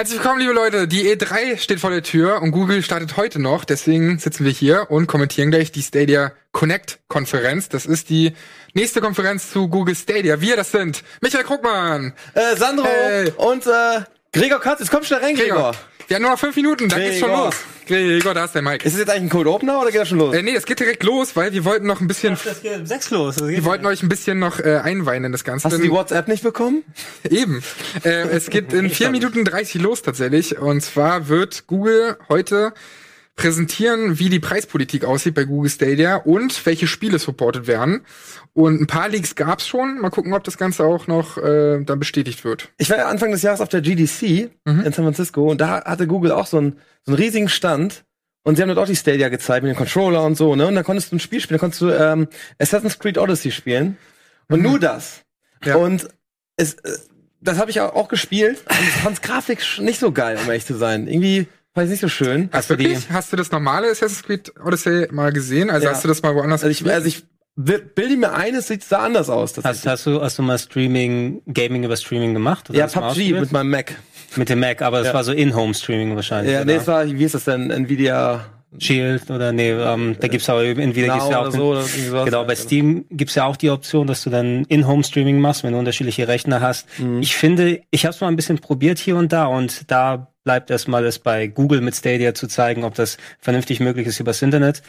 Herzlich willkommen, liebe Leute. Die E3 steht vor der Tür und Google startet heute noch. Deswegen sitzen wir hier und kommentieren gleich die Stadia Connect Konferenz. Das ist die nächste Konferenz zu Google Stadia. Wir, das sind Michael Krugmann, Äh, Sandro Hey. und äh, Gregor Katz. Jetzt komm schnell rein, Gregor. Gregor. Wir haben nur noch fünf Minuten, dann geht's schon los. Gregor, da ist der Mike. Ist es jetzt eigentlich ein Code Opener oder geht das schon los? Äh, nee, es geht direkt los, weil wir wollten noch ein bisschen, Das geht um sechs los. Das wir wollten euch ein bisschen noch äh, einweihen in das Ganze. Hast du die WhatsApp nicht bekommen? Eben. Äh, es geht in 4 Minuten 30 los tatsächlich. Und zwar wird Google heute präsentieren, wie die Preispolitik aussieht bei Google Stadia und welche Spiele supported werden. Und ein paar Leaks gab's schon. Mal gucken, ob das Ganze auch noch äh, dann bestätigt wird. Ich war ja Anfang des Jahres auf der GDC Mhm. in San Francisco und da hatte Google auch so einen, so einen riesigen Stand. Und sie haben dort auch die Stadia gezeigt mit dem Controller und so, ne? Und da konntest du ein Spiel spielen, da konntest du ähm, Assassin's Creed Odyssey spielen. Und nur das. Mhm. Ja. Und es, äh, das habe ich auch, auch gespielt und ich fand's grafisch nicht so geil, um ehrlich zu sein. Irgendwie ich nicht so schön. Hast du, wirklich? hast du das normale Assassin's Creed Odyssey mal gesehen? Also Ja. hast du das mal woanders Also ich, also ich bi- bilde mir ein, es sieht da anders aus. Hast, hast du hast du mal Streaming, Gaming über Streaming gemacht? Oder ja, hast PUBG mit meinem Mac. mit dem Mac, aber es Ja. war so In-Home-Streaming wahrscheinlich. Ja, oder? nee, es war, wie ist das denn? Nvidia Shield oder nee, ähm, da gibt's aber entweder gibt's ja auch oder den- so. Sowas. Genau, bei Steam gibt's ja auch die Option, dass du dann In-Home-Streaming machst, wenn du unterschiedliche Rechner hast. Mhm. Ich finde, ich habe es mal ein bisschen probiert hier und da und da bleibt erstmal es bei Google mit Stadia zu zeigen, ob das vernünftig möglich ist übers Internet.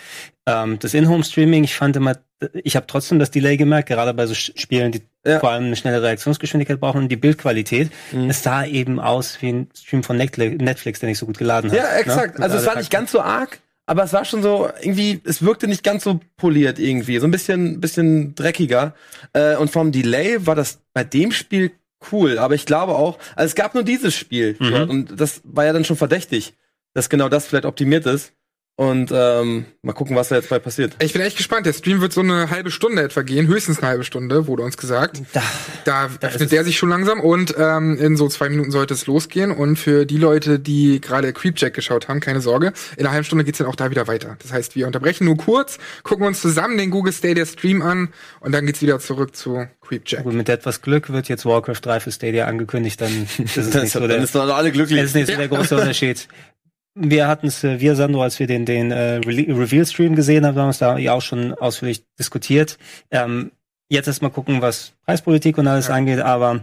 Ähm, das In-Home-Streaming, ich fand immer, ich habe trotzdem das Delay gemerkt, gerade bei so Spielen, die Ja. vor allem eine schnelle Reaktionsgeschwindigkeit brauchen und die Bildqualität. Mhm. Es sah eben aus wie ein Stream von Netflix, der nicht so gut geladen hat. Ja, exakt. Ne? Also es war nicht ganz so arg, aber es war schon so irgendwie, es wirkte nicht ganz so poliert irgendwie, so ein bisschen, bisschen dreckiger. Äh, und vom Delay war das bei dem Spiel cool, aber ich glaube auch, also es gab nur dieses Spiel Mhm. und das war ja dann schon verdächtig, dass genau das vielleicht optimiert ist. Und ähm, mal gucken, was da jetzt bei passiert. Ich bin echt gespannt. Der Stream wird so eine halbe Stunde etwa gehen, höchstens eine halbe Stunde, wurde uns gesagt. Da, Da öffnet der sich schon langsam und ähm, in so zwei Minuten sollte es losgehen. Und für die Leute, die gerade Creepjack geschaut haben, keine Sorge, in einer halben Stunde geht's dann auch da wieder weiter. Das heißt, wir unterbrechen nur kurz, gucken uns zusammen den Google Stadia Stream an und dann geht's wieder zurück zu Creepjack. Gut, mit etwas Glück wird jetzt Warcraft 3 für Stadia angekündigt, dann ist es nicht so der, dann ist doch alle glücklich. es ist nicht so der große Unterschied. Wir hatten es, äh, wir Sandro, als wir den, den äh, Reveal-Stream gesehen haben, haben wir uns da ja auch schon ausführlich diskutiert. Ähm, jetzt erst mal gucken, was Preispolitik und alles Ja. angeht, aber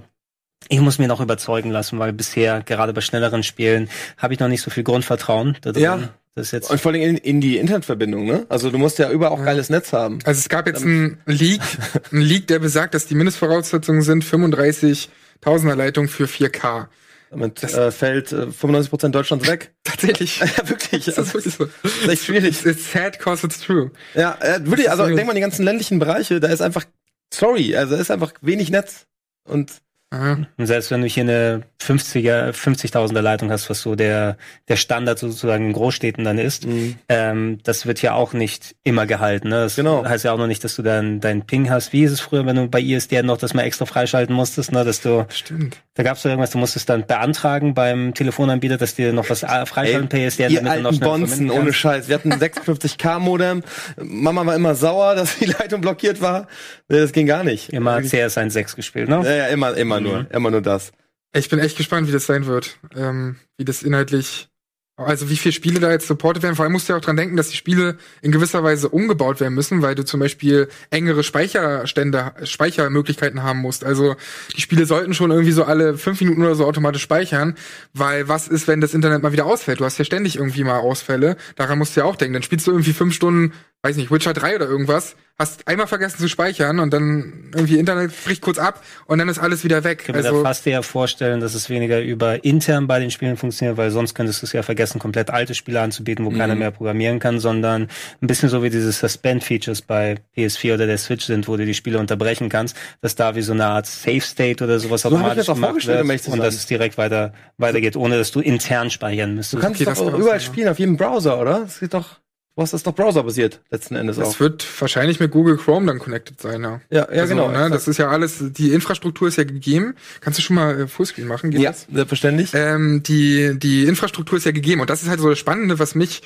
ich muss mir noch überzeugen lassen, weil bisher, gerade bei schnelleren Spielen, habe ich noch nicht so viel Grundvertrauen da drin. Ja. Das ist jetzt Und vor allem in, in die Internetverbindung, ne? Also du musst ja überall auch Ja. geiles Netz haben. Also es gab jetzt einen Leak, einen Leak, der besagt, dass die Mindestvoraussetzungen sind 35.000er Leitung für 4K. Damit äh, fällt äh, 95% Deutschlands weg. Tatsächlich. ja, wirklich. Das ist wirklich so. Das ist echt schwierig. It's sad cause it's true. Ja, äh, wirklich, also denk mal an die ganzen ländlichen Bereiche, da ist einfach, sorry, also da ist einfach wenig Netz. Und Aha. Und selbst wenn du hier eine 50er, 50.000er Leitung hast, was so der, der Standard sozusagen in Großstädten dann ist, ähm, das wird ja auch nicht immer gehalten. Ne? Das Genau. heißt ja auch noch nicht, dass du dann deinen Ping hast. Wie ist es früher, wenn du bei ISDN noch das mal extra freischalten musstest, ne? dass du, Stimmt. da gab es so irgendwas, du musstest dann beantragen beim Telefonanbieter, dass dir noch was äh, freischalten per ISDN, damit du noch schnell Bonzen, ohne. Scheiß. Wir hatten ein 56k Modem. Mama war immer sauer, dass die Leitung blockiert war. Nee, Das ging gar nicht. Immer CS 1.6 gespielt, ne? Ja, ja, immer, immer nur, immer nur das. Ich bin echt gespannt, wie das sein wird. Ähm, wie das inhaltlich, also wie viele Spiele da jetzt supportet werden. Vor allem musst du ja auch dran denken, dass die Spiele in gewisser Weise umgebaut werden müssen, weil du zum Beispiel engere Speicherstände, Speichermöglichkeiten haben musst. Also die Spiele sollten schon irgendwie so alle fünf Minuten oder so automatisch speichern, weil was ist, wenn das Internet mal wieder ausfällt? Du hast ja ständig irgendwie mal Ausfälle. Daran musst du ja auch denken. Dann spielst du irgendwie fünf Stunden, weiß nicht, Witcher 3 oder irgendwas, hast einmal vergessen zu speichern und dann irgendwie Internet bricht kurz ab und dann ist alles wieder weg. Ich kann mir Also da fast eher vorstellen, dass es weniger über intern bei den Spielen funktioniert, weil sonst könntest du es ja vergessen, komplett alte Spiele anzubieten, wo keiner mehr programmieren kann, sondern ein bisschen so wie diese Suspend-Features bei PS4 oder der Switch sind, wo du die Spiele unterbrechen kannst, dass da wie so eine Art Safe-State oder sowas mir automatisch gemacht vorgestellt, wird um und dass es direkt weiter weitergeht, ohne dass du intern speichern müsstest. Du kannst Okay, doch überall sein, ja. spielen, auf jedem Browser, oder? Das geht doch, hast das doch browserbasiert, letzten Endes auch. Das wird wahrscheinlich mit Google Chrome dann connected sein, ja. Ja, ja, also, genau. Ne, das ist ja alles, die Infrastruktur ist ja gegeben. Kannst du schon mal äh, Fullscreen machen? Geht ja, das? selbstverständlich. Ähm, die, die Infrastruktur ist ja gegeben. Und das ist halt so das Spannende, was mich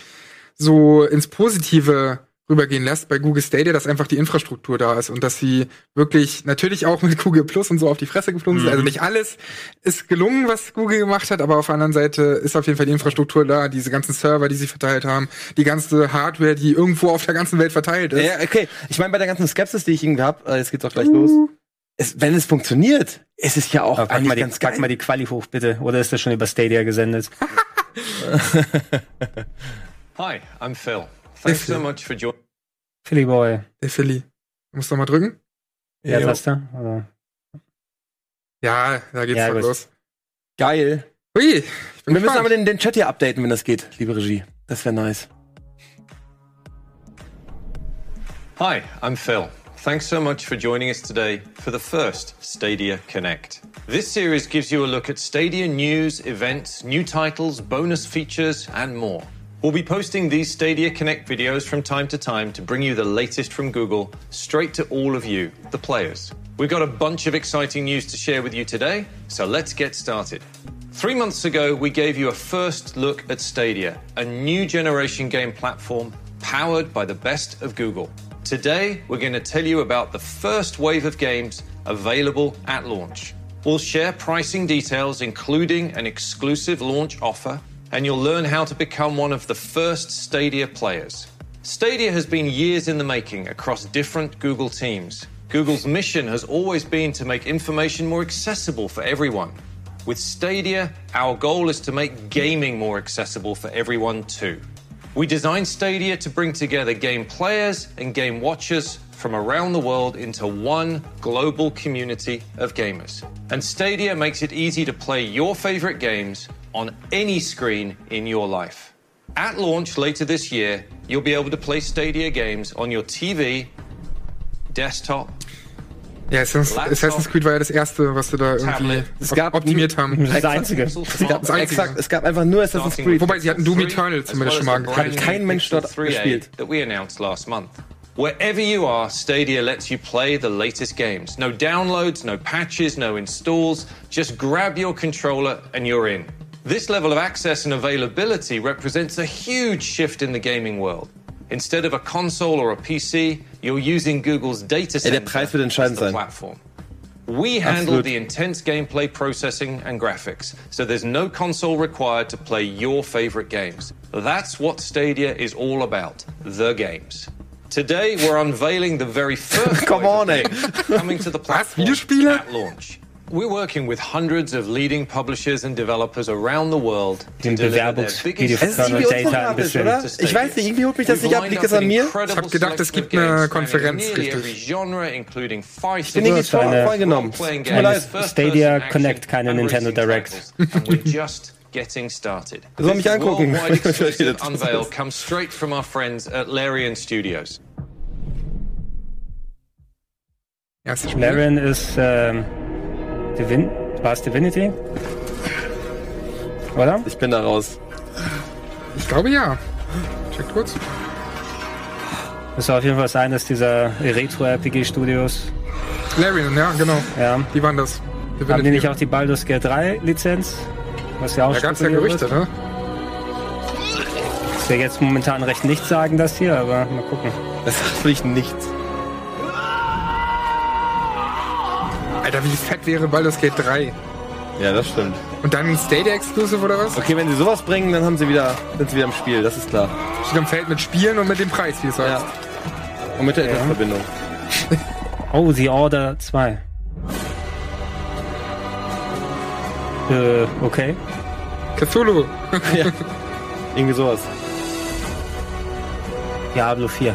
so ins Positive rübergehen lässt bei Google Stadia, dass einfach die Infrastruktur da ist und dass sie wirklich natürlich auch mit Google Plus und so auf die Fresse geflogen sind. Mhm. Also nicht alles ist gelungen, was Google gemacht hat, aber auf der anderen Seite ist auf jeden Fall die Infrastruktur da, diese ganzen Server, die sie verteilt haben, die ganze Hardware, die irgendwo auf der ganzen Welt verteilt ist. Ja, okay. Ich meine, bei der ganzen Skepsis, die ich irgendwie hab, äh, jetzt geht's auch gleich los. Es, wenn es funktioniert, ist es ja auch Aber pack, eigentlich mal die, ganz pack geil. mal die Quali hoch, bitte. Oder ist das schon über Stadia gesendet? Hi, I'm Phil. Thanks so much for joining. Philly Boy. Der Philly. Du musst doch mal drücken. Ja, Jo. Taste? Oder? Ja, da geht's Ja, doch gut. los. Geil. Ui, ich bin Wir müssen aber gespannt. den, den Chat hier updaten, wenn das geht, liebe Regie. Das wäre nice. Hi, I'm Phil. Thanks so much for joining us today for the first Stadia Connect. This series gives you a look at Stadia news, events, new titles, bonus features, and more. We'll be posting these Stadia Connect videos from time to time to bring you the latest from Google straight to all of you, the players. We've got a bunch of exciting news to share with you today, so let's get started. Three months ago, we gave you a first look at Stadia, a new generation game platform powered by the best of Google. Today, we're going to tell you about the first wave of games available at launch. We'll share pricing details, including an exclusive launch offer, and you'll learn how to become one of the first Stadia players. Stadia has been years in the making across different Google teams. Google's mission has always been to make information more accessible for everyone. With Stadia, our goal is to make gaming more accessible for everyone too. We designed Stadia to bring together game players and game watchers from around the world into one global community of gamers. And Stadia makes it easy to play your favorite games on any screen in your life. At launch later this year, you'll be able to play Stadia games on your TV, desktop, Ja, Assassin's, Laptop, Assassin's Creed war ja das erste, was sie da irgendwie Tablet. Es gab- optimiert haben. Das einzige. Es gab, Das Einzige. exakt, es gab einfach nur Assassin's Starting Creed. with Wobei, sie hatten Doom Pixel 3, Eternal as zumindest well schon mal as the angekündigt. brand Kein new Mensch Pixel dort 3a gespielt. That we announced last month. Wherever you are, Stadia lets you play the latest games. No downloads, no patches, no installs. Just grab your controller and you're in. This level of access and availability represents a huge shift in the gaming world. Instead of a console or a PC, you're using Google's data der center Preis wird entscheidend as the platform. We handle Absolut. the intense gameplay processing and graphics, so there's no console required to play your favorite games. That's what Stadia is all about the games. Today, we're unveiling the very first Come on, ey. Eh? coming to the platform at launch. We're working with hundreds of leading publishers and developers around the world to Den Bewerbungsvideo ist irgendwie Data ein bisschen. oder? Ich weiß nicht, irgendwie holt mich das nicht ab. Liegt das an mir? Ich hab gedacht, es gibt eine Konferenz, richtig. Ich bin irgendwie vor- vorgenommen. Tut mir leid. Stadia Connect, keine Nintendo Direct. Getting started. Soll mich angucken, unveil comes straight from our friends at Larian Studios. Larian ist ähm, Divin war es Divinity? Oder? Ich bin da raus. Ich glaube ja. Check kurz. Das war auf jeden Fall das eines dieser Retro-RPG-Studios. Larian, ja, genau. Ja. Die waren das. Haben die nicht auch die Baldur's Gate 3 Lizenz? Was ja auch Da gab es ja Gerüchte, ne? Ich will jetzt momentan recht nichts sagen, das hier, aber mal gucken. Das sagt wirklich nichts. Alter, wie fett wäre Baldur's Gate 3? Ja, das stimmt. Und dann ein Stadia Exclusive oder was? Okay, wenn sie sowas bringen, dann haben sie wieder, sind sie wieder im Spiel, das ist klar. Steht am Feld mit Spielen und mit dem Preis, wie du Ja. sagst. Und mit der Internetverbindung. Oh, The Order 2. Äh, okay. Cthulhu. Irgendwie sowas. Diablo 4.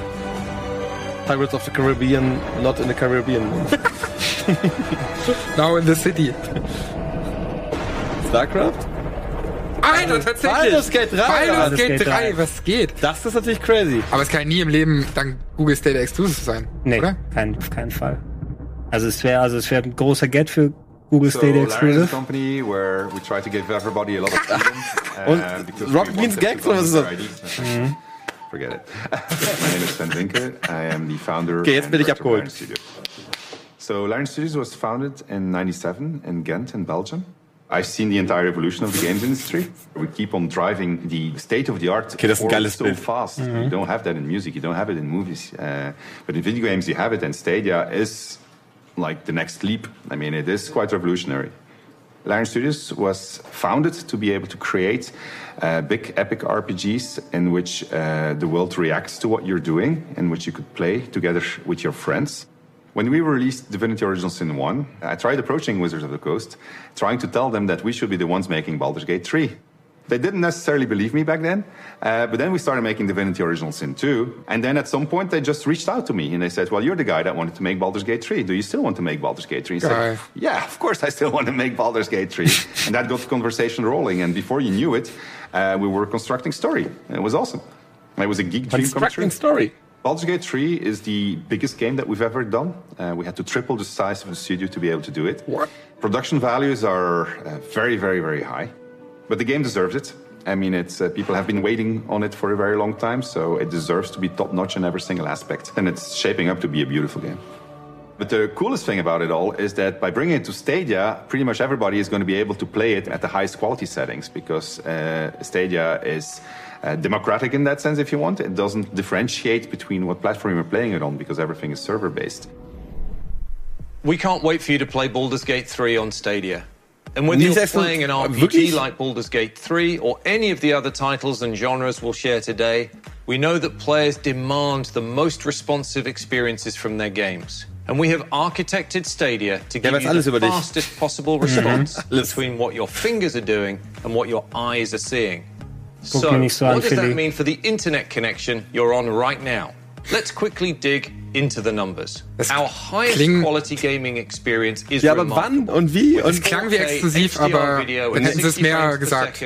Pirates of the Caribbean, not in the Caribbean. Now in the City. StarCraft? Alter, tatsächlich. Baldur's Gate 3, Baldur's Gate Gate 3, 3. was geht? Das ist natürlich crazy. Aber es kann ja nie im Leben dank Google Stadia Exclusive sein, Nee, oder? kein, auf keinen Fall. Also es wäre also es wäre ein großer Get für Google So Stadia Exclusive. company where we try to give everybody a lot of freedom. Und uh, Rocket want Beans Gags oder was ist das? IDs. Forget it. My name is Sven Winke. I am the founder Okay, jetzt bin ich abgeholt. So Lion Studios was founded in 97 in Ghent in Belgium. I've seen the entire evolution of the games industry. We keep on driving the state of the art Okay, das ist ein forward geiles so Bild. fast. You don't have that in music. You don't have it in movies. Uh, but in video games, you have it, and Stadia is like the next leap. I mean, it is quite revolutionary. Lion Studios was founded to be able to create uh, big epic RPGs in which uh, the world reacts to what you're doing, in which you could play together with your friends. When we released Divinity Original Sin 1, I tried approaching Wizards of the Coast, trying to tell them that we should be the ones making Baldur's Gate 3. They didn't necessarily believe me back then, uh, but then we started making Divinity Original Sin 2, and then at some point they just reached out to me and they said, "Well, you're the guy that wanted to make Baldur's Gate 3. Do you still want to make Baldur's Gate 3?" I said, "Yeah, of course I still want to make Baldur's Gate 3," and that got the conversation rolling. And before you knew it, uh, we were constructing story. It was awesome. It was a geek dream come true. Constructing Story. Baldur's Gate 3 is the biggest game that we've ever done. Uh, we had to triple the size of the studio to be able to do it. What? Production values are uh, very, very, very high. But the game deserves it. I mean, it's uh, people have been waiting on it for a very long time, so it deserves to be top notch in every single aspect. And it's shaping up to be a beautiful game. But the coolest thing about it all is that by bringing it to Stadia, pretty much everybody is going to be able to play it at the highest quality settings because uh, Stadia is uh, democratic in that sense, if you want. It doesn't differentiate between what platform you're playing it on because everything is server based. We can't wait for you to play Baldur's Gate 3 on Stadia. And whether you're playing an RPG like Baldur's Gate 3 or any of the other titles and genres we'll share today, we know that players demand the most responsive experiences from their games. And we have architected Stadia to give weiß you the fastest possible response between what your fingers are doing and what your eyes are seeing. So, mir nicht so an, what does that mean for the internet connection you're on right now? Let's quickly dig into the numbers. Our highest quality gaming experience is Ja, aber wann und wie? Es Und klang wie 4K exklusiv, aber dann hätten sie es mehr gesagt.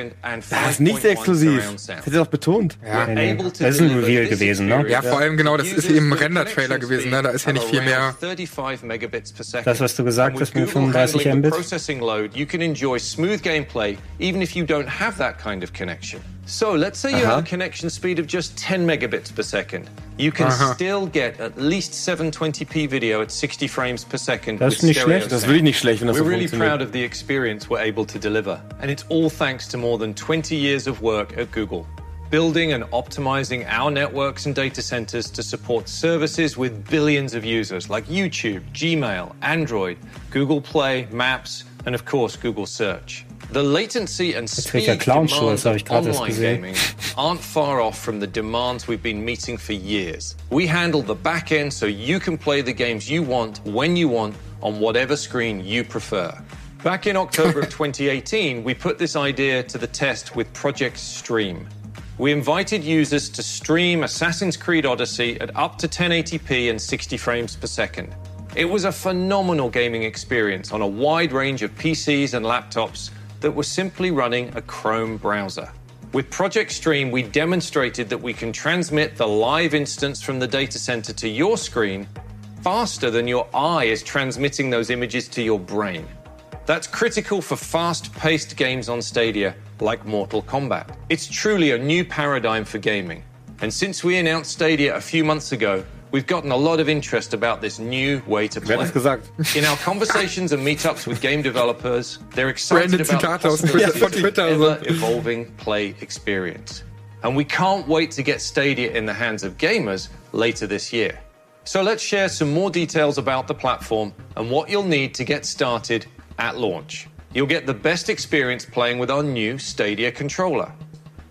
das ist nicht 5.1 exklusiv. surround Das sound. hätte doch betont. Ja. Nee, nee. Das ist ein Reveal gewesen, ne? Ja, vor allem genau, das ist eben a Render-Trailer gewesen, ne? Da ist ja nicht viel mehr. 35 megabits per second. Das, was du gesagt hast mit 35 the Mbit. processing load, you can enjoy smooth gameplay even if you don't have that kind of connection. So let's say you have uh-huh. a connection speed of just 10 megabits per second. You can Aha. still get at least 720p video at 60 frames per second. Das ist nicht stereo schlecht. Das ist wirklich nicht schlecht, wenn das We're so really proud of the experience we're able to deliver, and it's all thanks to more than 20 years of work at Google. Building and optimizing our networks and data centers to support services with billions of users like YouTube, Gmail, Android, Google Play, Maps, and of course Google Search. The latency and speed demands das hab ich of online gaming aren't far off from the demands we've been meeting for years. We handle the back end so you can play the games you want when you want on whatever screen you prefer. Back in October of 2018, we put this idea to the test with Project Stream. We invited users to stream Assassin's Creed Odyssey at up to 1080p and 60 frames per second. It was a phenomenal gaming experience on a wide range of PCs and laptops that were simply running a Chrome browser. With Project Stream, we demonstrated that we can transmit the live instance from the data center to your screen faster than your eye is transmitting those images to your brain. That's critical for fast paced games on Stadia like Mortal Kombat. It's truly a new paradigm for gaming. And since we announced Stadia a few months ago, we've gotten a lot of interest about this new way to play. In our conversations and meetups with game developers, they're excited Branded about the Zitate aus possibility Twitter- of von Twitter, an also. ever-evolving play experience. And we can't wait to get Stadia in the hands of gamers later this year. So let's share some more details about the platform and what you'll need to get started at launch. You'll get the best experience playing with our new Stadia controller.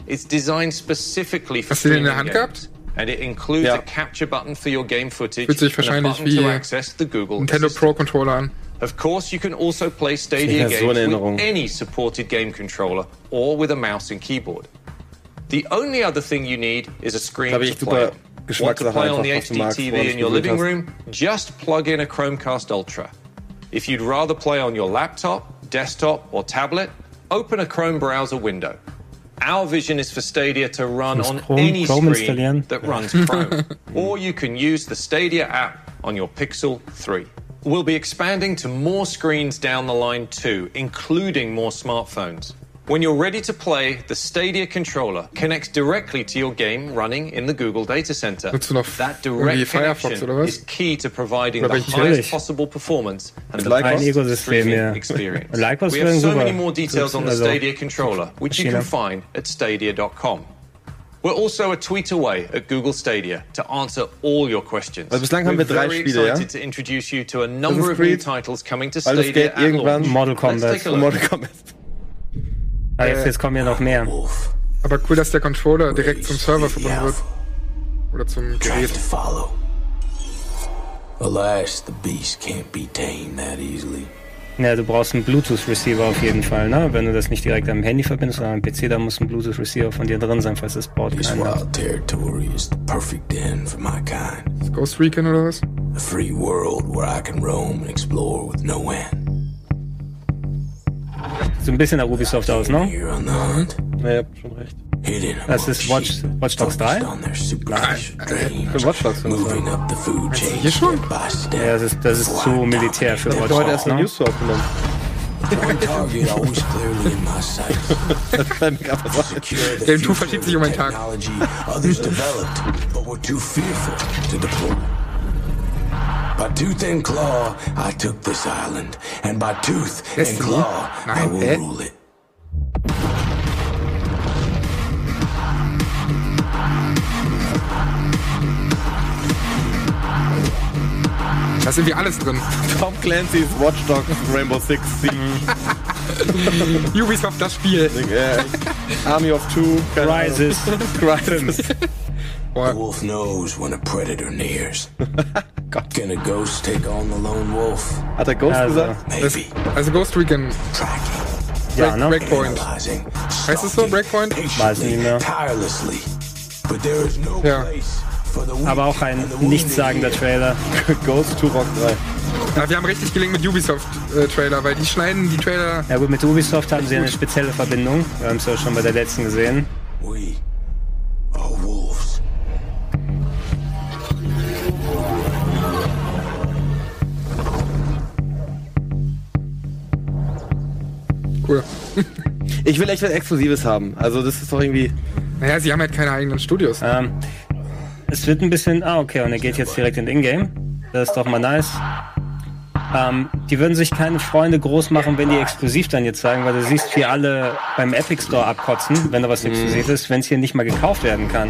It's designed specifically for Hast du den in der streaming Hand games, and it includes Ja. a capture button for your game footage Fühlt sich and a wahrscheinlich button to wie access the Google Nintendo Pro Controller an. Of course, you can also play Stadia Ja, so games eine with any supported game controller or with a mouse and keyboard. The only other thing you need is a screen Da to play. on. Want to play on the was du magst, HD TV in your living room? Just plug in a Chromecast Ultra. If you'd rather play on your laptop, desktop, or tablet, open a Chrome browser window. Our vision is for Stadia to run on Chrome- any Chrome screen that runs Chrome. or you can use the Stadia app on your Pixel 3. We'll be expanding to more screens down the line too, including more smartphones. When you're ready to play, the Stadia controller connects directly to your game running in the Google Data Center. Nutzt du noch That direct Firefox connection is key to providing the highest possible performance and the Lycos? best streaming ja. experience. We have so many more details on the Stadia controller, which you can find at stadia.com. We're also a tweet away at Google Stadia to answer all your questions. Also bislang haben wir We're drei very Spiele, ja? excited to introduce you to a number of new titles coming to Baldur's Stadia Gate at irgendwann. launch. Mortal Let's Kombat. Kombat. Ah, jetzt, jetzt kommen ja noch mehr. Aber cool, dass der Controller direkt zum Server verbunden wird. Oder zum Gerät. Alas, the beast can't be tamed that easily. Ja, du brauchst einen Bluetooth-Receiver auf jeden Fall, ne? Wenn du das nicht direkt am Handy verbindest, sondern am PC, dann muss ein Bluetooth-Receiver von dir drin sein, falls das Board keinen hat. wild territory is the perfect den for my kind. Ist Ghost Recon oder was? A free world where I can roam and explore with no end. So ein bisschen nach Ubisoft aus, ne? Ja, ihr habt schon recht. Das ist Watch, Watch Dogs 3? focused on their supernatural dreams, Für Watch Dogs. moving up the food chain hier schon? Ja, das ist, das ist zu militär für Ich Watch habe heute Dogs, erst eine ne? News zu aufgenommen. Der Tu future verschiebt sich um einen Tag. By tooth and claw, I took this island, and by tooth and claw, I will hä? rule it. Da sind wir alles drin. Tom Clancy's Watch Dogs Rainbow Six Siege. Ubisoft, das Spiel. Army of Two. keine Ahnung. Rises. Crisis. The wolf knows when a predator nears. Can a ghost take on the lone wolf? Hat der Ghost Also, gesagt? Maybe. also Ghost Recon, Tracking, ja, ne? Breakpoint. analyzing, Heißt es so, Breakpoint? Weiß nicht mehr. tirelessly. But there is no Ja. Aber auch ein nichtssagender. Trailer. Ghost Turok 3. Ja, wir haben richtig gelingen mit Ubisoft-Trailer, weil die schneiden die Trailer. Ja gut, mit Ubisoft haben sie eine spezielle Verbindung. Wir haben es ja schon bei der letzten gesehen. We Cool. Ich will echt was Exklusives haben. Also das ist doch irgendwie. Naja, sie haben halt keine eigenen Studios. Ähm, es wird ein bisschen. Ah, okay, und er geht jetzt direkt in Ingame. Das ist doch mal nice. Ähm, die würden sich keine Freunde groß machen, wenn die exklusiv dann jetzt sagen, weil du siehst, wie alle beim Epic Store abkotzen, wenn da was exklusiv ist, wenn es hier nicht mal gekauft werden kann.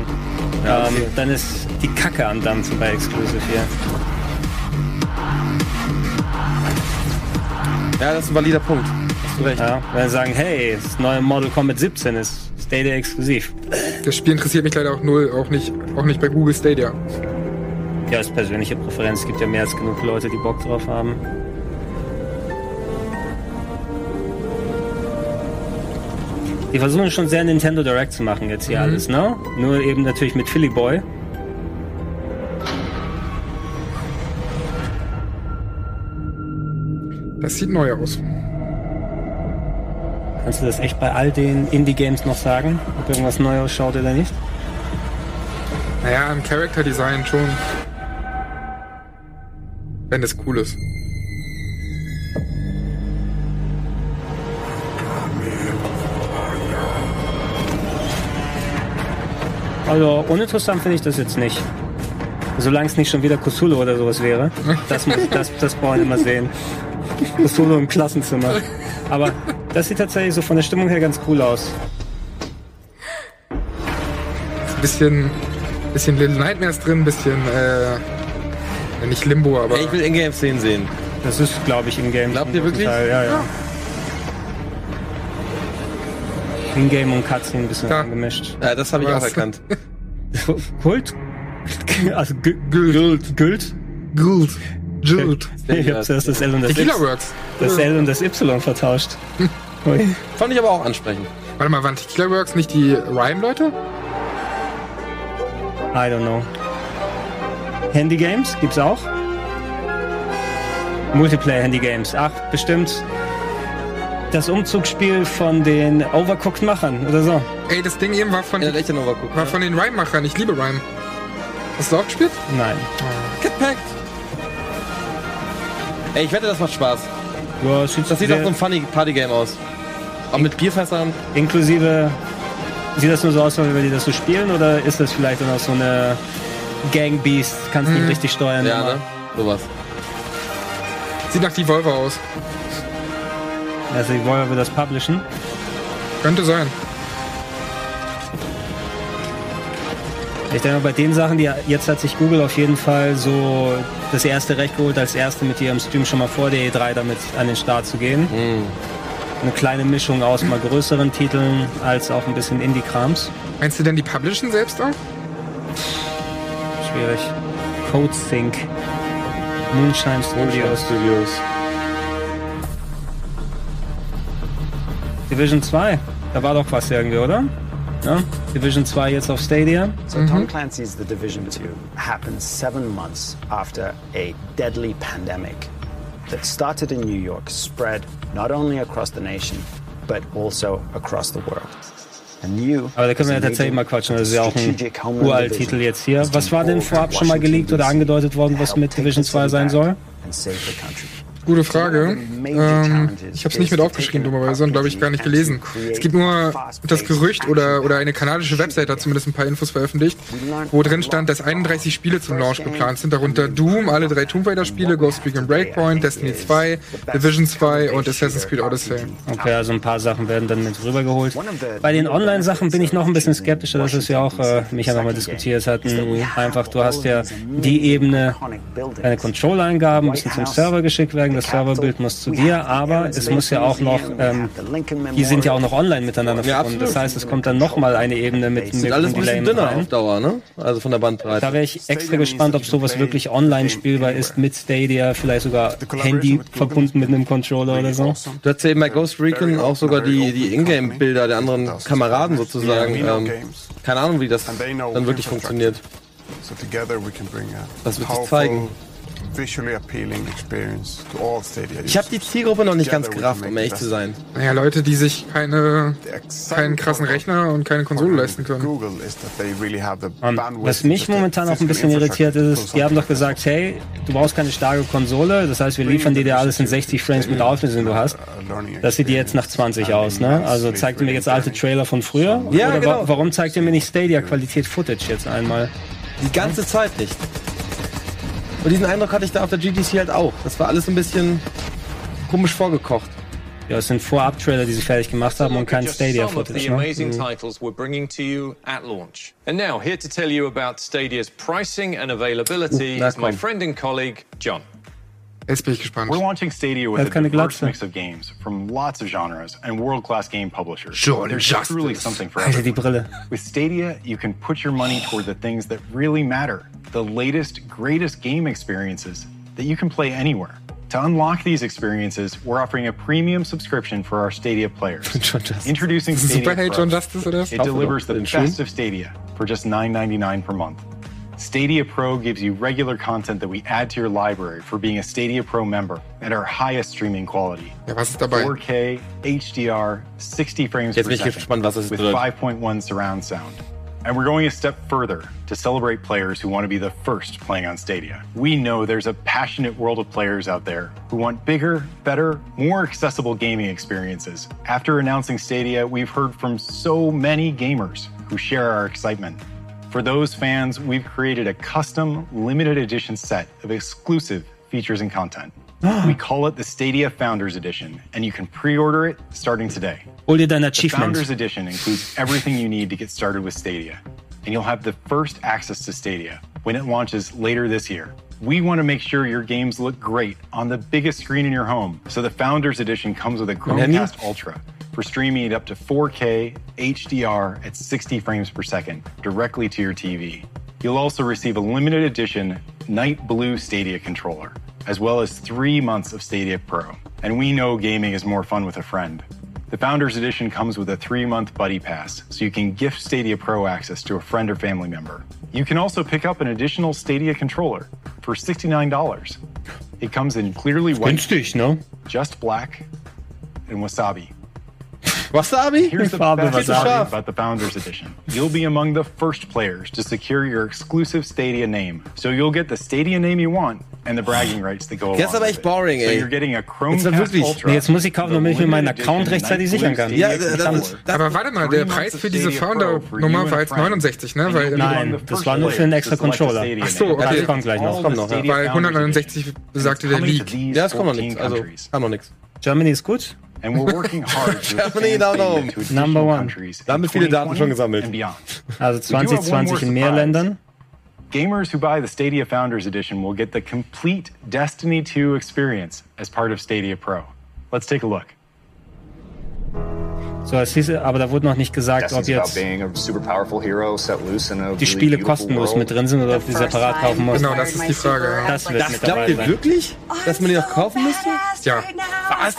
ähm, dann ist die Kacke am Dampfen bei Exclusive hier. Ja, das ist ein valider Punkt. Ja, wenn sie sagen, hey, das neue Model Combat 17 ist Stadia exklusiv. Das Spiel interessiert mich leider auch null, auch nicht, auch nicht bei Google Stadia. Ja, ist persönliche Präferenz. Es gibt ja mehr als genug Leute, die Bock drauf haben. Die versuchen schon sehr Nintendo Direct zu machen jetzt hier alles, ne? Nur eben natürlich mit Philly Boy. Das sieht neu aus. Kannst du das echt bei all den Indie-Games noch sagen? Ob irgendwas neu ausschaut oder nicht? Naja, im Character Design schon. Wenn es cool ist. Also uninteressant finde ich das jetzt nicht. Solange es nicht schon wieder Cthulhu oder sowas wäre. Das, muss, das, das brauchen wir immer sehen. Cthulhu im Klassenzimmer. Aber das sieht tatsächlich so von der Stimmung her ganz cool aus. Bisschen, bisschen Little Nightmares drin, bisschen, äh, ja, nicht Limbo, aber. Ich will Ingame-Szenen sehen. Das ist, glaube ich, in-game. Glaubt ihr wirklich? Teil, ja, ja. In-game und Cutscene ein bisschen Ja. gemischt. Ja, das habe ich auch erkannt. Kult? Also, Gü- Gült. Gült? Good. Ich habe zuerst das L und das Tequila X, Works. das L und das Y vertauscht. Fand ich aber auch ansprechend. Warte mal, waren Tequila Works nicht die Rhyme-Leute? I don't know. Handy Games gibt's auch? Multiplayer Handy Games. Ach, bestimmt das Umzugsspiel von den Overcooked-Machern oder so. Ey, das Ding eben war von, Nova gucken. war von den Rhyme-Machern. Ich liebe Rhyme. Hast du auch gespielt? Nein. Gepackt. Ey, ich wette, das macht Spaß. Ja, es sieht Das sieht auch so ein funny Partygame aus. Auch mit Bierfässern. Inklusive, sieht das nur so aus, als wenn die das so spielen, oder ist das vielleicht dann auch so eine Gang Beast, kannst nicht richtig steuern? Ja, immer? ne? Sowas. Sieht nach Devolver aus. Also die wollen wir das publishen. Könnte sein. Ich denke mal, bei den Sachen, die jetzt hat sich Google auf jeden Fall so das erste Recht geholt, als erste mit ihrem Stream schon mal vor der E3 damit an den Start zu gehen. Eine kleine Mischung aus mal größeren Titeln als auch ein bisschen Indie-Krams. Meinst du denn, die publishen selbst auch? Schwierig. CodeSync. Moonshine Studios. Studios. Division 2. Da war doch was irgendwie, oder? Ja? Division 2 jetzt auf Stadia. So Tom mm-hmm. Clancy's The Division 2 happened seven months after a deadly pandemic that started in New York, spread not only across the nation, but also across the world. And you, Aber da können wir ja tatsächlich mal quatschen. Das ist ja auch ein Uralt-Titel jetzt hier. Was war denn vorab schon mal geleakt oder angedeutet worden, was mit Division the 2 city sein soll? Gute Frage. Ähm, ich habe es nicht mit aufgeschrieben, dummerweise, und glaube ich gar nicht gelesen. Es gibt nur das Gerücht oder, oder eine kanadische Website hat zumindest ein paar Infos veröffentlicht, wo drin stand, dass 31 Spiele zum Launch geplant sind, darunter Doom, alle drei Tomb Raider Spiele, Ghost Recon Breakpoint, Destiny 2, Division 2 und Assassin's Creed Odyssey. Okay, also ein paar Sachen werden dann mit rübergeholt. Bei den Online-Sachen bin ich noch ein bisschen skeptischer, das ist ja auch, äh, Micha nochmal diskutiert hatten. Einfach, du hast ja die Ebene, deine Control-Eingaben müssen zum Server geschickt werden, das Serverbild muss zu dir, aber es muss ja auch noch, ähm, die sind ja auch noch online miteinander Ja, verbunden. Das heißt, es kommt dann nochmal eine Ebene mit, mit Sind alles ein bisschen dünner rein. auf Dauer, ne? Also von der Bandbreite. Da wäre ich extra gespannt, ob sowas wirklich online spielbar ist mit Stadia, vielleicht sogar Handy verbunden mit einem Controller oder so. Du hast ja eben bei Ghost Recon auch sogar die, die Ingame-Bilder der anderen Kameraden sozusagen. Ähm, keine Ahnung, wie das dann wirklich funktioniert. Das wird sich zeigen. Visually appealing experience to all Stadia Ich habe die Zielgruppe noch nicht ganz gerafft, um ehrlich zu sein. Naja, Leute, die sich keine, keinen krassen Rechner und keine Konsole leisten können. Bandwidth, was mich momentan auch ein bisschen irritiert ist, die haben doch gesagt, hey, du brauchst keine starke Konsole, das heißt, wir liefern dir alles in 60 Frames mit der Auflösung, die du hast. Das sieht jetzt nach 20 aus, ne? Also zeigt ihr mir jetzt alte Trailer von früher? Ja, Oder genau. warum zeigt ihr mir nicht Stadia-Qualität-Footage jetzt einmal? Die ganze Zeit nicht. Und diesen Eindruck hatte ich da auf der GDC halt auch. Das war alles ein bisschen komisch vorgekocht. Ja, es sind Vorab-Trailer, die sie fertig gemacht haben und kein Stadia-Footage, the ne? amazing titles we're bringing to you at launch. And now, here to tell you about Stadia's pricing and availability is my friend and colleague, John. Jetzt bin ich gespannt. We're launching Stadia with That's a kinda diverse Glatze. mix of games from lots of genres and world-class game publishers. John There's Justice. truly something for Alter, die. Brille. With Stadia, you can put your money toward the things that really matter, the latest, greatest game experiences that you can play anywhere. To unlock these experiences, we're offering a premium subscription for our Stadia players. John Justice. Introducing Stadia Superheld Pro. John Justice oder was? It delivers the Den best of Stadia for just $9.99 per month. Stadia Pro gives you regular content that we add to your library for being a Stadia Pro member at our highest streaming quality. Ja, was ist dabei? 4K, HDR, 60 frames Jetzt per second gespannt, was es with 5.1 surround sound. And we're going a step further to celebrate players who want to be the first playing on Stadia. We know there's a passionate world of players out there who want bigger, better, more accessible gaming experiences. After announcing Stadia, we've heard from so many gamers who share our excitement. For those fans, we've created a custom limited edition set of exclusive features and content. we call it the Stadia Founders Edition, and you can pre order it starting today. Hol dir dein The Achievement. Founders Edition includes everything you need to get started with Stadia, and you'll have the first access to Stadia when it launches later this year. We want to make sure your games look great on the biggest screen in your home, so the Founders Edition comes with a Chromecast Ultra for streaming it up to 4K HDR at 60 frames per second directly to your TV. You'll also receive a limited edition Night Blue Stadia controller, as well as three months of Stadia Pro. And we know gaming is more fun with a friend. The Founders Edition comes with a three month Buddy Pass, so you can gift Stadia Pro access to a friend or family member. You can also pick up an additional Stadia controller for $69. It comes in clearly white, Günstig, ne? just black, and wasabi. Wasabi? Here's the best Wasabi. part about the Founders Edition. You'll be among the first players to secure your exclusive Stadia name. So you'll get the Stadia name you want and the bragging rights that go along ist aber echt boring, So ey. you're getting a Jetzt Chromecast wirklich. Ultra. Nee, jetzt muss ich kaufen, damit ich mir meinen Account rechtzeitig sichern kann. Ja, das, das, das, Aber warte mal, der Preis für diese Founder-Nummer war jetzt 69, ne? Weil Nein, das war nur für einen extra Controller. Ach so, okay. Das kommt gleich noch. kommt noch, ja. Weil 169 besagte der Leak. ja, es kommt noch nichts. Also, kann noch nichts. Germany ist gut. And we're working hard Germany down home. Number one. Da haben wir viele Daten 2020 schon gesammelt. Also We do have one 2020 in mehr. Ländern. Gamers who buy the Stadia Founders Edition will get the complete Destiny 2 experience as part of Stadia Pro. Let's take a look. So, es hieß, aber da wurde noch nicht gesagt, ob Destiny's jetzt being a super powerful hero set loose in a die Spiele beautiful kostenlos world. mit drin sind oder ob du die separat kaufen musst. Genau, das ist die Frage. Das Das glaubt ihr wirklich? Dass man die noch kaufen müsste? Ja. Was?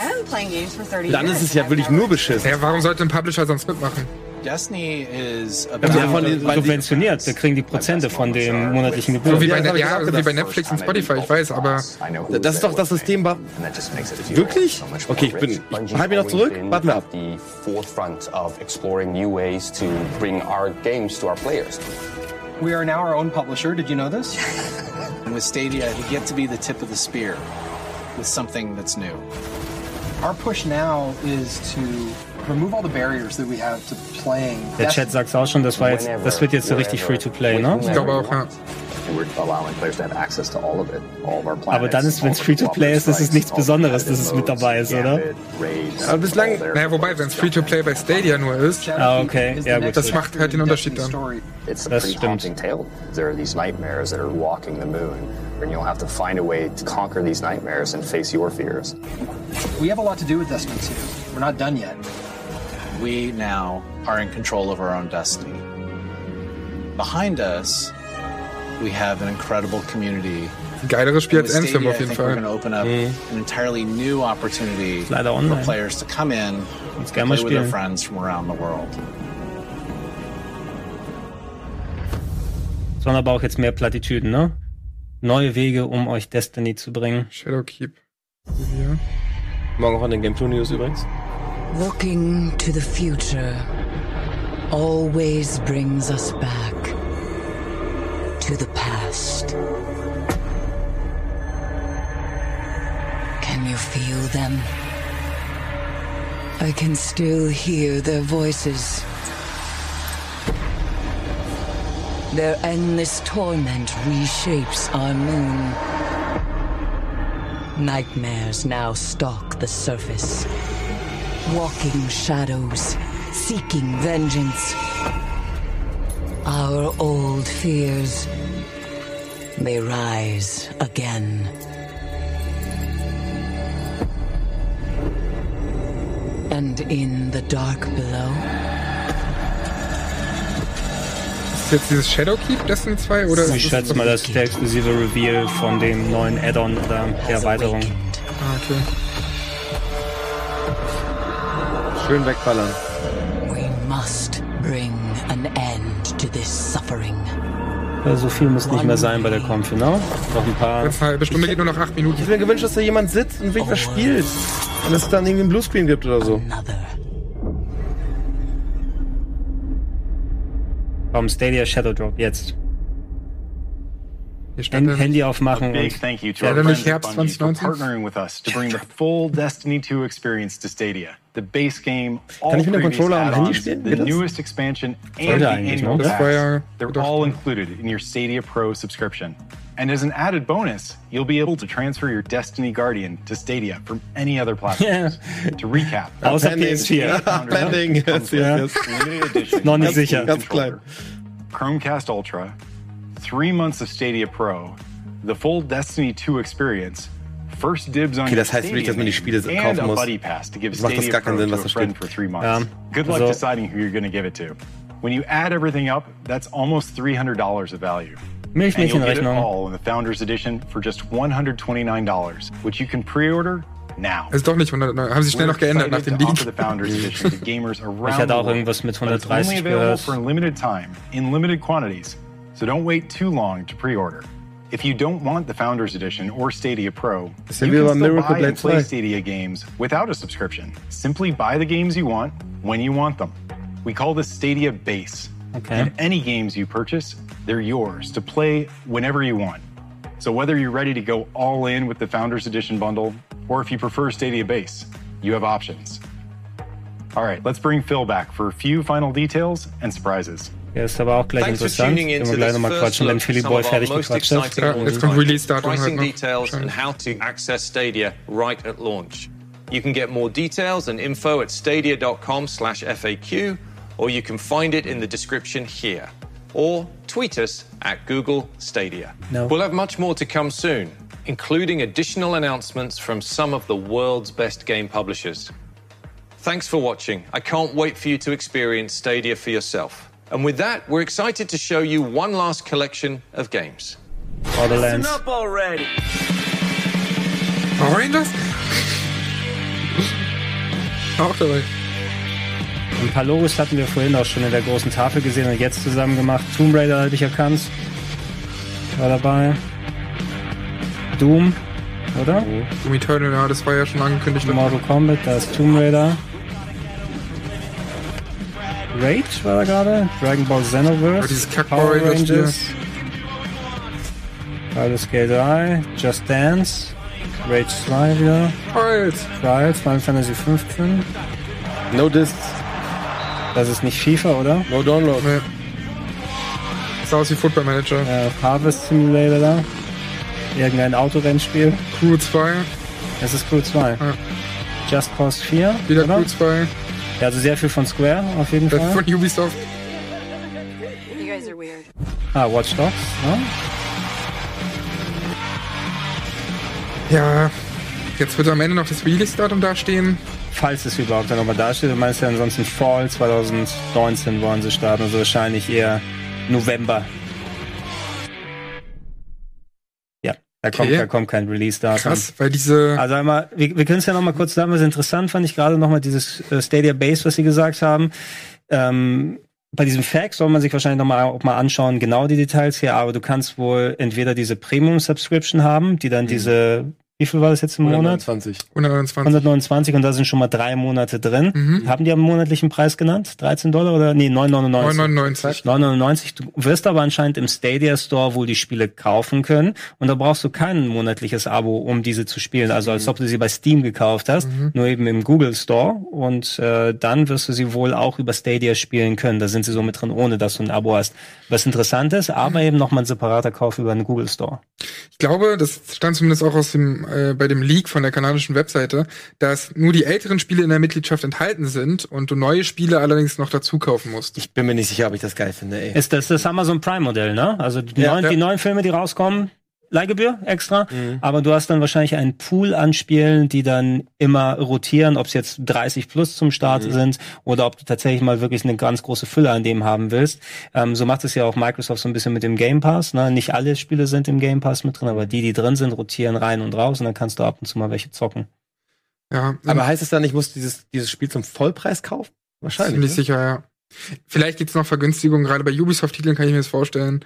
Dann ist es ja wirklich nur beschissen. Ja, warum sollte ein Publisher sonst mitmachen? Destiny is Ja, von den- subventioniert. Wir kriegen die Prozente von dem monatlichen So wie bei, ich ja, wie bei Netflix und Spotify, ich weiß, aber I know who Das ist doch das System. Wirklich? Okay, ich bin. Ich halte mich noch zurück. Warten wir ab. the forefront of exploring new ways to bring our games to our players. We are now our own publisher. Did you know this? and with Stadia, we get to be the tip of the spear with something that's new. Our push now is to remove all the barriers that we have to playing. Der Chat sagt auch schon, das war jetzt, das wird jetzt so richtig free to play, ne? ich glaube auch, ja. And we're allowing players to have access to all of it, all of our planets. Aber dann ist, wenn es free to play ist, ist es nichts Besonderes, dass es mit dabei ist, oder? Aber bislang- Naja, wobei, wenn es Free-to-Play bei Stadia nur ist, Ah, okay. Ja, gut. das macht halt den Unterschied dann. It's a Das pretty stimmt. haunting tale. There are these nightmares that are walking the moon, and you'll have to find a way to conquer these nightmares and face your fears. We have a lot to do with Destiny 2. We're not done yet. We now are in control of our own destiny. Behind us, geileres Spiel als Anthem auf I jeden think we're going to Fall. open up an entirely new opportunity leider for online. players to come in Uns and gerne mal play with their spielen. friends from around the world. Sondern aber auch jetzt mehr Plattitüden, ne? Neue Wege, um euch Destiny zu bringen. Shadowkeep. Hier. Morgen auch an den Game 2 News übrigens. Looking to the future always brings us back to the past. Can you feel them? I can still hear their voices. Their endless torment reshapes our moon. Nightmares now stalk the surface. Walking shadows, seeking vengeance. Our old fears, they rise again. And in the dark below, Ist jetzt dieses Shadowkeep Destiny 2 oder Ich schätze mal, das ist der exklusive Reveal von dem neuen Add-on oder der Erweiterung. Ah, okay. Schön wegballern. Ja, so viel muss nicht mehr sein bei der Konfi, ne? Noch ein paar. Eine halbe Stunde geht nur noch acht Ich Minuten. hätte mir gewünscht, dass da jemand sitzt und wirklich was spielt. Und es dann irgendwie einen Bluescreen gibt oder so. Another. Warum Stadia Shadow Drop jetzt? Hier stand Hand- Handy A aufmachen big und thank you to Ja, our dann nicht friends at Herbst Bungie for 2019? partnering with us to bring the full Destiny 2 experience to Stadia. The base game, all Kann ich mit dem Controller am Handy spielen? the newest expansion, and the eigentlich, annual ne? Das war ja pass. They're all included in your Stadia Pro subscription. And as an added bonus, you'll be able to transfer your Destiny Guardian to Stadia from any other platform. to recap, Außer Pending. PS4. Pending. Yes, yes, yes. limited edition Noch nicht sicher. Ganz controller, Chromecast Ultra, three months of Stadia Pro, the full Destiny 2 experience, first dibs on Okay, das your heißt wirklich, dass man die Spiele kaufen and a muss. buddy pass to give Das macht das Stadia gar keinen Pro Sinn, to was a da friend steht. for three months. Good luck also- deciding who you're going to give it to. When you add everything up, that's almost $300 of value. And you'll get it Milchmädchenrechnung. all in the Founders Edition for just $129, which you can pre-order now. Ist doch nicht 100. Haben sie schnell noch geändert nach dem We're excited to Leak. the Founders Edition to gamers around Ich hatte auch irgendwas mit But it's only 130 available gehört. for a limited time, in limited quantities. So don't wait too long to pre-order. If you don't want the Founders Edition or Stadia Pro, you can still buy and play 2. Stadia games without a subscription. Simply buy the games you want, when you want them. We call this Stadia Base. Okay. And any games you purchase, they're yours to play whenever you want. So whether you're ready to go all in with the Founders Edition bundle, or if you prefer Stadia Base, you have options. All right, let's bring Phil back for a few final details and surprises. Der ist aber auch gleich Thanks for interessant. tuning Können in wir to gleich nochmal first quatschen, wenn look Philly at some Boy of our fertig most gequatscht ist. exciting Ja, jetzt kommt Release-Datum pricing halt noch. details and how to access Stadia right at launch. You can get more details and info at stadia.com slash FAQ, or you can find it in the description here. Or tweet us at Google Stadia. No. We'll have much more to come soon, including additional announcements from some of the world's best game publishers. Thanks for watching. I can't wait for you to experience Stadia for yourself. And with that, we're excited to show you one last collection of games. Borderlands. already. Power Rangers? Auch dabei. Ein paar Logos hatten wir vorhin auch schon in der großen Tafel gesehen und jetzt zusammen gemacht. Tomb Raider hatte ich erkannt. War dabei. Doom, oder? Doom Eternal, ja, das war ja schon angekündigt. Mortal Kombat, da ist Tomb Raider. Rage war da gerade. Dragon Ball Xenoverse. Dieses Power Rangers. Baldur's Gate 3. Just Dance. Rage 2 wieder. Halt! Trials, Final Fantasy 15. No Discs, Das ist nicht FIFA, oder? no Download. Nee. Sah aus wie Football Manager. Äh, Harvest Simulator da. Irgendein Autorennspiel. Crew 2. Es ist Crew 2. Ja. Just Cause 4. Wieder oder? Crew 2. Ja, also sehr viel von Square auf jeden Das Fall. von Ubisoft. You guys are weird. Ah, Watch Dogs. Ne? Ja. Jetzt wird am Ende noch das Release-Datum dastehen. Falls es überhaupt dann nochmal dasteht. Du meinst ja ansonsten Fall 2019 wollen sie starten. Also wahrscheinlich eher November. Da kommt, Okay. da kommt kein Release-Datum. Krass, weil diese. Also einmal, wir, wir können es ja noch mal kurz sagen, was interessant fand ich gerade noch mal dieses äh, Stadia Base, was Sie gesagt haben. Ähm, bei diesem Fax soll man sich wahrscheinlich noch mal, auch mal anschauen, genau die Details hier, aber du kannst wohl entweder diese Premium-Subscription haben, die dann diese, wie viel war das jetzt im Monat? 129. 129. 129 und da sind schon mal drei Monate drin. Mhm. Haben die am monatlichen Preis genannt? 13 Dollar oder? Nee, 9,99. 999. 9,99. Du wirst aber anscheinend im Stadia Store wohl die Spiele kaufen können und da brauchst du kein monatliches Abo, um diese zu spielen. Also als ob du sie bei Steam gekauft hast, nur eben im Google Store und äh, dann wirst du sie wohl auch über Stadia spielen können. Da sind sie so mit drin, ohne dass du ein Abo hast. Was interessant ist, aber eben nochmal ein separater Kauf über den Google Store. Ich glaube, das stand zumindest auch aus dem, äh, bei dem Leak von der kanadischen Webseite, dass nur die älteren Spiele in der Mitgliedschaft enthalten sind und du neue Spiele allerdings noch dazu kaufen musst. Ich bin mir nicht sicher, ob ich das geil finde, ey. Ist das das Amazon Prime Modell, ne? Also die, Ja, neuen, ja. die neuen Filme, die rauskommen, Leihgebühr extra, aber du hast dann wahrscheinlich einen Pool an Spielen, die dann immer rotieren, ob es jetzt 30 plus zum Start sind oder ob du tatsächlich mal wirklich eine ganz große Fülle an dem haben willst. Ähm, so macht es ja auch Microsoft so ein bisschen mit dem Game Pass. Ne? Nicht alle Spiele sind im Game Pass mit drin, aber die, die drin sind, rotieren rein und raus und dann kannst du ab und zu mal welche zocken. Ja, Aber heißt es dann, ich muss dieses, dieses Spiel zum Vollpreis kaufen? Wahrscheinlich. Ziemlich ne? sicher, ja. Vielleicht gibt's noch Vergünstigungen, gerade bei Ubisoft-Titeln kann ich mir das vorstellen,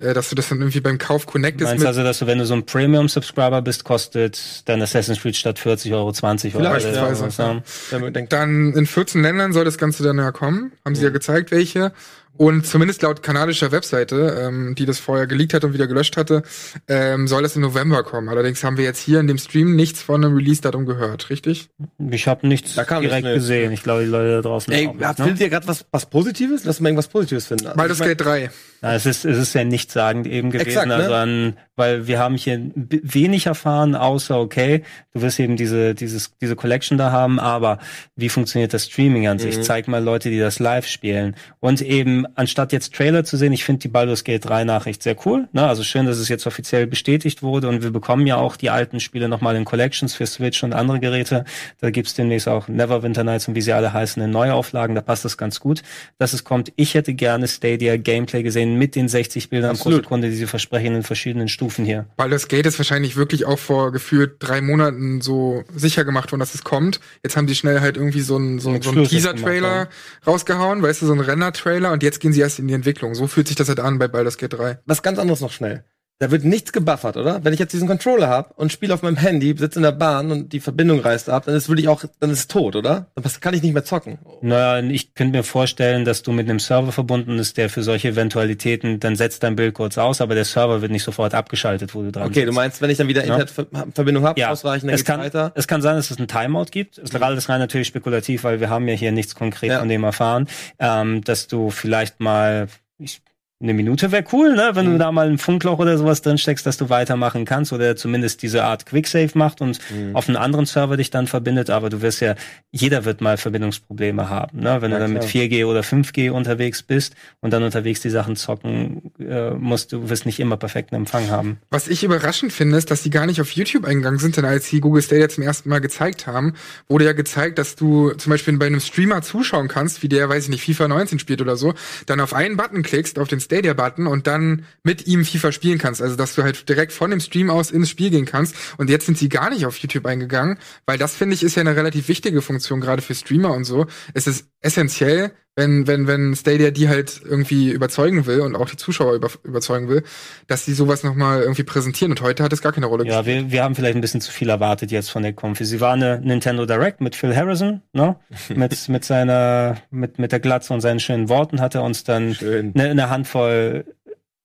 dass du das dann irgendwie beim Kauf Du connectest meinst mit. also, dass du, wenn du so ein Premium-Subscriber bist, kostet dann Assassin's Creed statt 40 Euro 20 Euro. Vielleicht, oder ja, ja. Dann in 14 Ländern soll das Ganze dann ja kommen. Haben sie ja gezeigt, welche. Und zumindest laut kanadischer Webseite, ähm, die das vorher geleakt hat und wieder gelöscht hatte, ähm, soll das im November kommen. Allerdings haben wir jetzt hier in dem Stream nichts von einem Release-Datum gehört, richtig? Ich habe nichts Da kam direkt nichts, ne. gesehen. Ich glaube, die Leute da draußen ey, auch nicht, habt- ne? findet ihr gerade was, was Positives? Lass mal irgendwas Positives finden. Also, Baldur's ich mein- Gate 3. Ja, es ist, es ist ja nichtssagend eben gewesen, Exakt, ne? also an, weil wir haben hier wenig erfahren, außer okay, du wirst eben diese, dieses, diese Collection da haben, aber wie funktioniert das Streaming an sich? Mhm. Zeig mal Leute, die das live spielen. Und eben, anstatt jetzt Trailer zu sehen, ich finde die Baldur's Gate 3 Nachricht sehr cool, ne? Also schön, dass es jetzt offiziell bestätigt wurde und wir bekommen ja auch die alten Spiele nochmal in Collections für Switch und andere Geräte. Da gibt's demnächst auch Neverwinter Nights und wie sie alle heißen in Neuauflagen, da passt das ganz gut, dass es kommt. Ich hätte gerne Stadia Gameplay gesehen mit den 60 Bildern pro Absolut. Sekunde, die sie versprechen in verschiedenen Stufen hier. Baldur's Gate ist wahrscheinlich wirklich auch vor gefühlt drei Monaten so sicher gemacht worden, dass es kommt. Jetzt haben die schnell halt irgendwie so einen so, so einen Teaser-Trailer rausgehauen, weißt du, so einen Render-Trailer und jetzt gehen sie erst in die Entwicklung. So fühlt sich das halt an bei Baldur's Gate 3. Was ganz anderes noch schnell. Da wird nichts gebuffert, oder? Wenn ich jetzt diesen Controller habe und spiele auf meinem Handy, sitze in der Bahn und die Verbindung reißt ab, dann ist wirklich auch, dann ist es tot, oder? Dann kann ich nicht mehr zocken. Naja, ich könnte mir vorstellen, dass du mit einem Server verbunden ist, der für solche Eventualitäten, dann setzt dein Bild kurz aus, aber der Server wird nicht sofort abgeschaltet, wo du dran Okay, sitzt. du meinst, wenn ich dann wieder Ja. Internetverbindung habe, Ja, ausreichend, dann es kann, weiter? es kann sein, dass es einen Timeout gibt. Es ist alles rein natürlich spekulativ, weil wir haben ja hier nichts konkret Ja. von dem erfahren, ähm, dass du vielleicht mal ich, eine Minute wäre cool, ne? wenn du da mal ein Funkloch oder sowas drin steckst, dass du weitermachen kannst oder zumindest diese Art Quicksave macht und auf einen anderen Server dich dann verbindet. Aber du wirst ja, jeder wird mal Verbindungsprobleme haben, ne? wenn Ja, du dann mit klar. 4G oder 5G unterwegs bist und dann unterwegs die Sachen zocken äh, musst, du wirst nicht immer perfekten Empfang haben. Was ich überraschend finde, ist, dass die gar nicht auf YouTube eingegangen sind, denn als sie Google Stadia zum ersten Mal gezeigt haben, wurde ja gezeigt, dass du zum Beispiel bei einem Streamer zuschauen kannst, wie der, weiß ich nicht, FIFA 19 spielt oder so, dann auf einen Button klickst, auf den Stadia-Button und dann mit ihm FIFA spielen kannst. Also, dass du halt direkt von dem Stream aus ins Spiel gehen kannst. Und jetzt sind sie gar nicht auf YouTube eingegangen, weil das, finde ich, ist ja eine relativ wichtige Funktion, gerade für Streamer und so. Es ist essentiell, wenn, wenn, wenn Stadia die halt irgendwie überzeugen will und auch die Zuschauer über, überzeugen will, dass sie sowas nochmal irgendwie präsentieren. Und heute hat es gar keine Rolle Ja, wir, wir haben vielleicht ein bisschen zu viel erwartet jetzt von der Konfi. Sie war eine Nintendo Direct mit Phil Harrison, ne? mit, mit seiner, mit, mit der Glatze und seinen schönen Worten hat er uns dann eine, eine Handvoll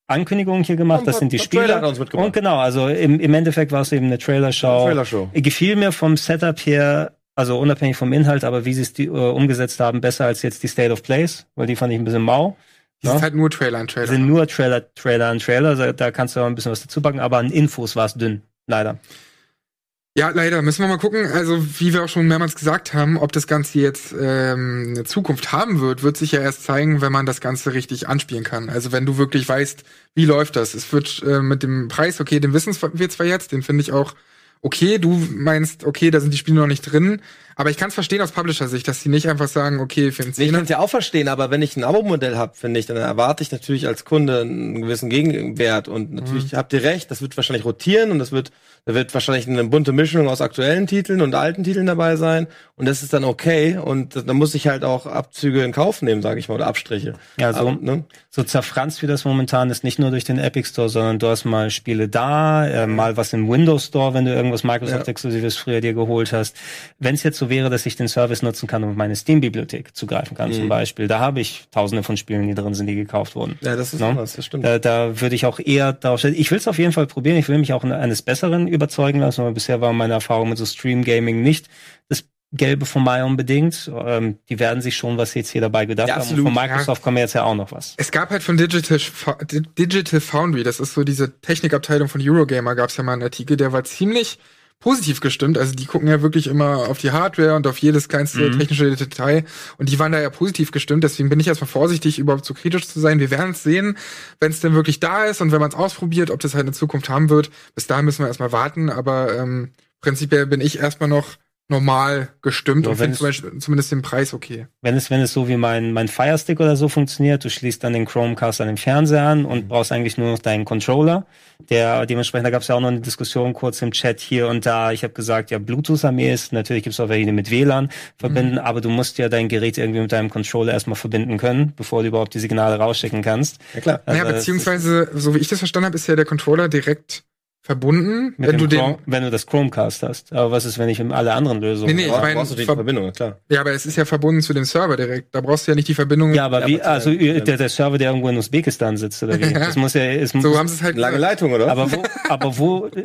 Ankündigungen hier gemacht. Und Das sind die Spiele. Und genau, also im, im Endeffekt war es eben eine Trailershow. Eine Trailershow. Gefiel mir vom Setup her, also unabhängig vom Inhalt, aber wie sie es die, äh, umgesetzt haben, besser als jetzt die State of Plays, weil die fand ich ein bisschen mau. Das ist halt nur Trailer an Trailer. sind nur Trailer, Trailer an Trailer. Da- Da kannst du auch ein bisschen was dazu packen, aber an Infos war es dünn, leider. Ja, leider. Müssen wir mal gucken. Also, wie wir auch schon mehrmals gesagt haben, ob das Ganze jetzt ähm, eine Zukunft haben wird, wird sich ja erst zeigen, wenn man das Ganze richtig anspielen kann. Also, wenn du wirklich weißt, wie läuft das. Es wird äh, mit dem Preis, okay, den wissen wir zwar jetzt, den finde ich auch okay. Du meinst, okay, da sind die Spiele noch nicht drin. Aber ich kann es verstehen aus Publisher-Sicht, dass sie nicht einfach sagen, okay, für einen ich kann es ja auch verstehen, aber wenn ich ein Abo-Modell habe, finde ich, dann erwarte ich natürlich als Kunde einen gewissen Gegenwert. Und natürlich Mhm. habt ihr recht, das wird wahrscheinlich rotieren und das wird, da wird wahrscheinlich eine bunte Mischung aus aktuellen Titeln und alten Titeln dabei sein. Und das ist dann okay. Und da muss ich halt auch Abzüge in Kauf nehmen, sage ich mal, oder Abstriche. Ja, so, Aber, ne? so zerfranst wie das momentan ist, nicht nur durch den Epic Store, sondern du hast mal Spiele da, äh, mal was im Windows Store, wenn du irgendwas Microsoft-Exklusives früher dir geholt hast. Wenn es jetzt so wäre, dass ich den Service nutzen kann auf meine Steam-Bibliothek zugreifen kann, zum Mhm. Beispiel, da habe ich tausende von Spielen, die drin sind, die gekauft wurden. Ja, das ist Ne? anders, das stimmt. Da, da würde ich auch eher darauf stellen. Ich will es auf jeden Fall probieren. Ich will mich auch eines Besseren überzeugen lassen, aber bisher war meine Erfahrung mit so Stream Gaming nicht das Gelbe vom Mai unbedingt. Ähm, die werden sich schon was jetzt hier dabei gedacht Ja, haben. Und von Microsoft kommt jetzt ja auch noch was. Es gab halt von Digital, Digital Foundry, das ist so diese Technikabteilung von Eurogamer, gab es ja mal einen Artikel, der war ziemlich positiv gestimmt. Also die gucken ja wirklich immer auf die Hardware und auf jedes kleinste Mhm. technische Detail. Und die waren da ja positiv gestimmt. Deswegen bin ich erstmal vorsichtig, überhaupt so kritisch zu sein. Wir werden es sehen, wenn es denn wirklich da ist und wenn man es ausprobiert, ob das halt eine Zukunft haben wird. Bis dahin müssen wir erstmal warten. Aber ähm, prinzipiell bin ich erstmal noch normal gestimmt Ja, und finde zum Beispiel zumindest den Preis okay. Wenn es, wenn es so wie mein, mein Firestick oder so funktioniert, du schließt dann den Chromecast an den Fernseher an und brauchst eigentlich nur noch deinen Controller. Der, dementsprechend, da gab es ja auch noch eine Diskussion kurz im Chat hier und da. Ich habe gesagt, ja, Bluetooth am ehesten. Natürlich gibt es auch welche, die mit WLAN verbinden, aber du musst ja dein Gerät irgendwie mit deinem Controller erstmal verbinden können, bevor du überhaupt die Signale rausschicken kannst. Ja, klar. Also, naja, beziehungsweise, so wie ich das verstanden habe, ist ja der Controller direkt verbunden, mit wenn dem du den. Chrome, wenn du das Chromecast hast. Aber was ist, wenn ich alle anderen Lösungen Nee, nee, ich meine, brauchst du die ver- Verbindung, klar. Ja, aber es ist ja verbunden zu dem Server direkt. Da brauchst du ja nicht die Verbindung. Ja, aber wie, aber also zu- der, der Server, der irgendwo in Usbekistan sitzt, oder wie? Das muss ja, es muss, so haben sie es halt Lange gesagt. Leitung, oder? Aber wo, aber wo äh,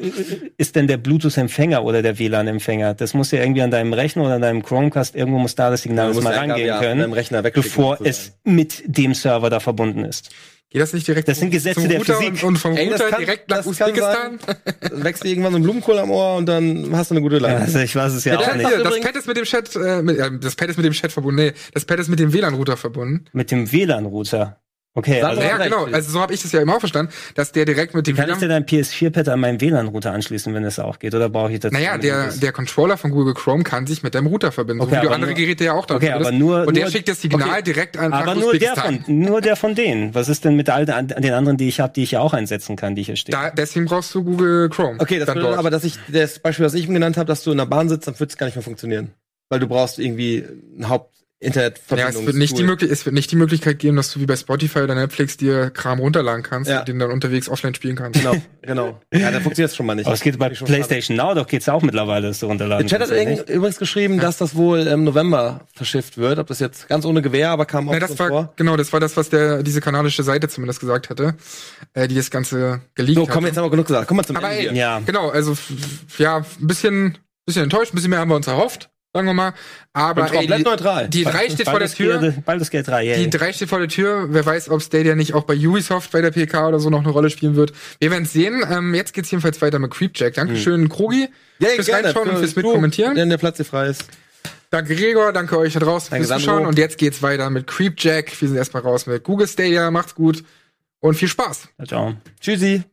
ist denn der Bluetooth-Empfänger oder der WLAN-Empfänger? Das muss ja irgendwie an deinem Rechner oder an deinem Chromecast, irgendwo muss da das Signal musst mal rangehen ja können, bevor es mit dem Server da verbunden ist. Geht das nicht direkt Das sind Gesetze der Router Physik. Und, und vom Ey, das Router kann- direkt nach das Usbekistan? Dann wächst dir irgendwann so ein Blumenkohl am Ohr und dann hast du eine gute Leitung. Also ich weiß es ja, Ja, auch nicht. hier, das Pad ist mit dem Chat, äh, mit, äh, das Pad ist mit dem Chat verbunden. Nee, das Pad ist mit dem WLAN-Router verbunden. Mit dem WLAN-Router. Okay, also Ja, genau. Also so habe ich das ja immer auch verstanden, dass der direkt mit dem kann ich denn dein PS4-Pad an meinen WLAN-Router anschließen, wenn es auch geht? Oder brauche ich dazu? Naja, der, der Controller von Google Chrome kann sich mit deinem Router verbinden, Okay, so wie du andere nur- Geräte ja auch da Okay, aber nur- Und der nur- schickt das Signal okay. direkt an aber nur der von, nur der von denen. Was ist denn mit all den, den anderen, die ich habe, die ich ja auch einsetzen kann, die hier stehen? Da, deswegen brauchst du Google Chrome. Okay, das dann bedeutet aber, dass ich das Beispiel, was ich ihm genannt habe, dass du in der Bahn sitzt, dann wird es gar nicht mehr funktionieren. Weil du brauchst irgendwie ein Haupt Ja, Internetverbindung. es wird, nicht die möglich es wird nicht die Möglichkeit geben, dass du wie bei Spotify oder Netflix dir Kram runterladen kannst Ja. und den dann unterwegs offline spielen kannst. Genau, genau. Ja, da funktioniert es schon mal nicht. Aber es geht bei PlayStation Now, doch geht's auch mittlerweile, dass du runterladen Der Chat hat kannst, oder übrigens- geschrieben, dass das wohl im November verschifft wird. Ob das jetzt ganz ohne Gewehr, aber kam auch Ja, schon das war, vor. genau, das war das, was der, diese kanadische Seite zumindest gesagt hatte, äh, die das Ganze geleakt So, komm, jetzt haben wir genug gesagt. Komm mal zum Aber Ende ey, hier. Ja. genau, also, ja, ein bisschen, bisschen enttäuscht, ein bisschen mehr haben wir uns erhofft, sagen wir mal. Aber Bin komplett die, neutral. die drei steht vor der Tür. Gate- Baldur's Gate 3, yay. Die drei steht vor der Tür. Wer weiß, ob Stadia nicht auch bei Ubisoft bei der PK oder so noch eine Rolle spielen wird. Wir werden es sehen. Ähm, jetzt geht's jedenfalls weiter mit Creepjack. Dankeschön, Krogi, Ja, fürs gerne. Reinschauen und fürs Mitkommentieren. Wenn der Platz hier frei ist. Danke Gregor, danke euch da draußen Danke, fürs. Zuschauen. Und jetzt geht's weiter mit Creepjack. Wir sind erstmal raus mit Google Stadia. Macht's gut und viel Spaß. Ciao. Tschüssi.